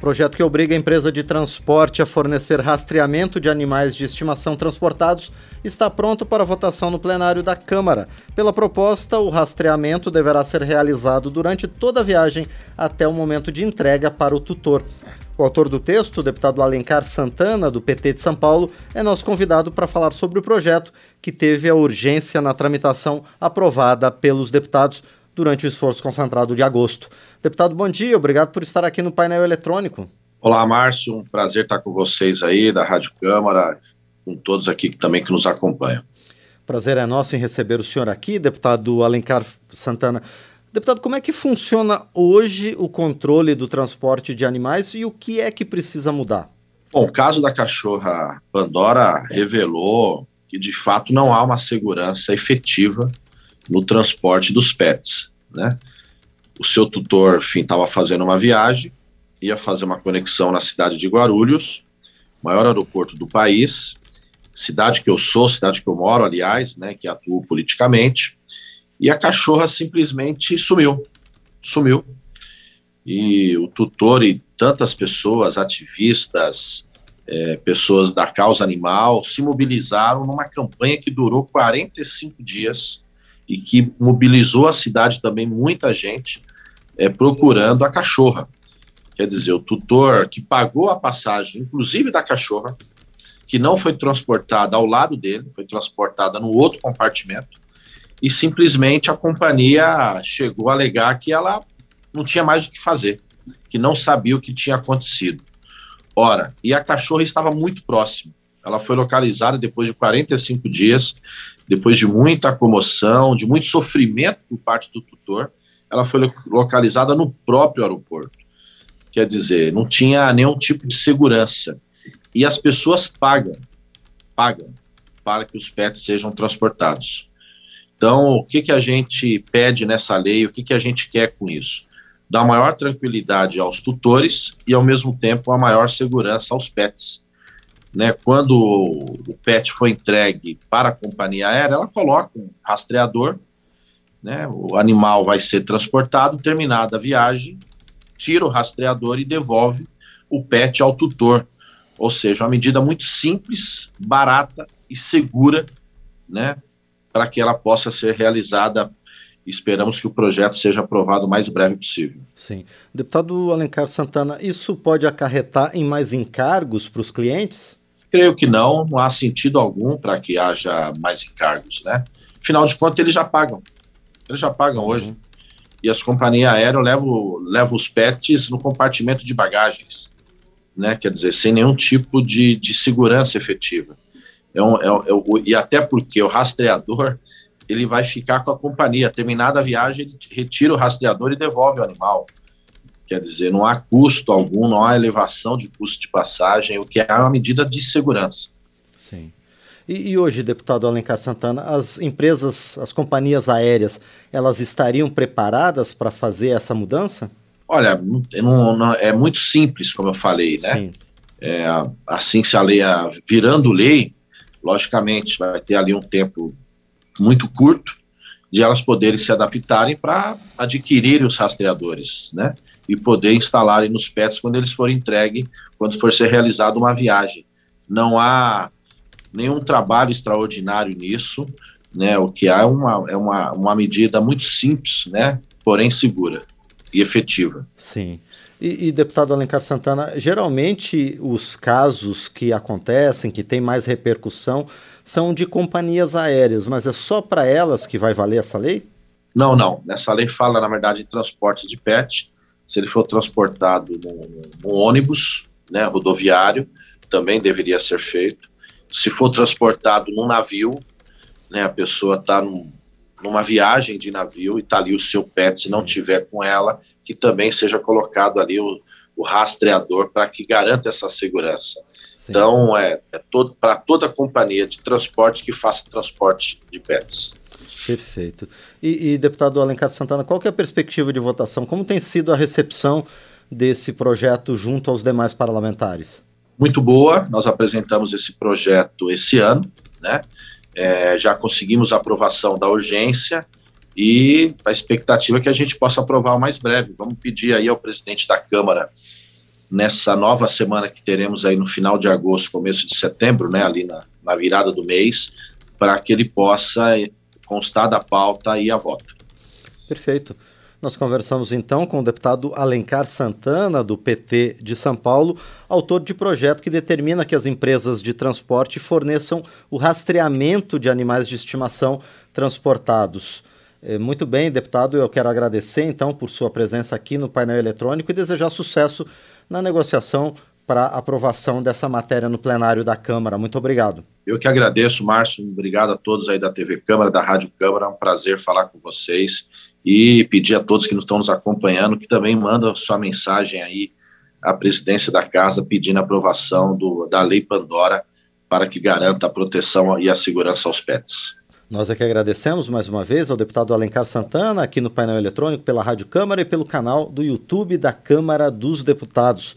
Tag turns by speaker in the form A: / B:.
A: Projeto que obriga a empresa de transporte a fornecer rastreamento de animais de estimação transportados está pronto para votação no plenário da Câmara. Pela proposta, o rastreamento deverá ser realizado durante toda a viagem até o momento de entrega para o tutor. O autor do texto, o deputado Alencar Santana, do PT de São Paulo, é nosso convidado para falar sobre o projeto, que teve a urgência na tramitação aprovada pelos deputados durante o esforço concentrado de agosto. Deputado, bom dia, obrigado por estar aqui no painel eletrônico.
B: Olá, Márcio, um prazer estar com vocês aí da Rádio Câmara, com todos aqui também que nos acompanham.
A: Prazer é nosso em receber o senhor aqui, deputado Alencar Santana. Deputado, como é que funciona hoje o controle do transporte de animais e o que é que precisa mudar?
B: Bom, o caso da cachorra Pandora revelou que de fato não há uma segurança efetiva no transporte dos pets, né? O seu tutor, enfim, estava fazendo uma viagem, ia fazer uma conexão na cidade de Guarulhos, maior aeroporto do país, cidade que eu sou, cidade que eu moro, aliás, né, que atuo politicamente, e a cachorra simplesmente sumiu, sumiu. E o tutor e tantas pessoas, ativistas, é, pessoas da causa animal, se mobilizaram numa campanha que durou 45 dias, e que mobilizou a cidade também, muita gente, é, procurando a cachorra. Quer dizer, o tutor que pagou a passagem, inclusive da cachorra, que não foi transportada ao lado dele, foi transportada no outro compartimento, e simplesmente a companhia chegou a alegar que ela não tinha mais o que fazer, que não sabia o que tinha acontecido. Ora, e a cachorra estava muito próxima. Ela foi localizada depois de 45 dias depois de muita comoção, de muito sofrimento por parte do tutor, ela foi localizada no próprio aeroporto. Quer dizer, não tinha nenhum tipo de segurança. E as pessoas pagam, pagam para que os pets sejam transportados. Então, o que, que a gente pede nessa lei, o que, que a gente quer com isso? Dar maior tranquilidade aos tutores e, ao mesmo tempo, a maior segurança aos pets né, quando o PET foi entregue para a companhia aérea, ela coloca um rastreador, né, o animal vai ser transportado, terminada a viagem, tira o rastreador e devolve o PET ao tutor. Ou seja, uma medida muito simples, barata e segura, né, para que ela possa ser realizada. Esperamos que o projeto seja aprovado o mais breve possível.
A: Sim. Deputado Alencar Santana, isso pode acarretar em mais encargos para os clientes?
B: Creio que não, não há sentido algum para que haja mais encargos, né? Afinal de contas, eles já pagam. Eles já pagam uhum. hoje. E as companhias aéreas levam, levam os pets no compartimento de bagagens, né? Quer dizer, sem nenhum tipo de, de segurança efetiva. É um, é, é, e até porque o rastreador ele vai ficar com a companhia. Terminada a viagem, ele retira o rastreador e devolve o animal. Quer dizer, não há custo algum, não há elevação de custo de passagem, o que é uma medida de segurança.
A: Sim. E, e, hoje, deputado Alencar Santana, as empresas, as companhias aéreas, elas estariam preparadas para fazer essa mudança?
B: Olha, não, não, é muito simples, como eu falei, né? Sim. É, assim que se a lei, virando lei, logicamente vai ter ali um tempo muito curto de elas poderem se adaptarem para adquirir os rastreadores, né? E poder instalarem nos pets quando eles forem entregues, quando for ser realizada uma viagem. Não há nenhum trabalho extraordinário nisso, né? O que há é uma, é uma, uma medida muito simples, né? Porém segura e efetiva.
A: Sim. E, e, deputado Alencar Santana, geralmente os casos que acontecem, que têm mais repercussão, são de companhias aéreas, mas é só para elas que vai valer essa lei?
B: Não, não. Nessa lei fala, na verdade, de transporte de pet, se ele for transportado num, ônibus, né, rodoviário, também deveria ser feito. Se for transportado num navio, né, a pessoa está num, numa viagem de navio e está ali o seu pet, se não tiver com ela, que também seja colocado ali o, o rastreador para que garanta essa segurança. Sim. Então, é, é todo, para toda companhia de transporte que faça transporte de pets.
A: Perfeito. E, e, deputado Alencar Santana, qual que é a perspectiva de votação? Como tem sido a recepção desse projeto junto aos demais parlamentares?
B: Muito boa, nós apresentamos esse projeto esse ano, né? É, já conseguimos a aprovação da urgência e a expectativa é que a gente possa aprovar o mais breve. Vamos pedir aí ao presidente da Câmara nessa nova semana que teremos aí no final de agosto, começo de setembro, né, ali na, na virada do mês, para que ele possa constar da pauta e a voto.
A: Perfeito. Nós conversamos então com o deputado Alencar Santana, do PT de São Paulo, autor de projeto que determina que as empresas de transporte forneçam o rastreamento de animais de estimação transportados. É, muito bem, deputado, eu quero agradecer então por sua presença aqui no painel eletrônico e desejar sucesso na negociação para aprovação dessa matéria no plenário da Câmara. Muito obrigado.
B: Eu que agradeço, Márcio. Obrigado a todos aí da TV Câmara, da Rádio Câmara. É um prazer falar com vocês e pedir a todos que estão nos acompanhando que também mandam sua mensagem aí à presidência da casa pedindo a aprovação do, da Lei Pandora para que garanta a proteção e a segurança aos pets.
A: Nós aqui agradecemos mais uma vez ao deputado Alencar Santana, aqui no painel eletrônico, pela Rádio Câmara e pelo canal do YouTube da Câmara dos Deputados.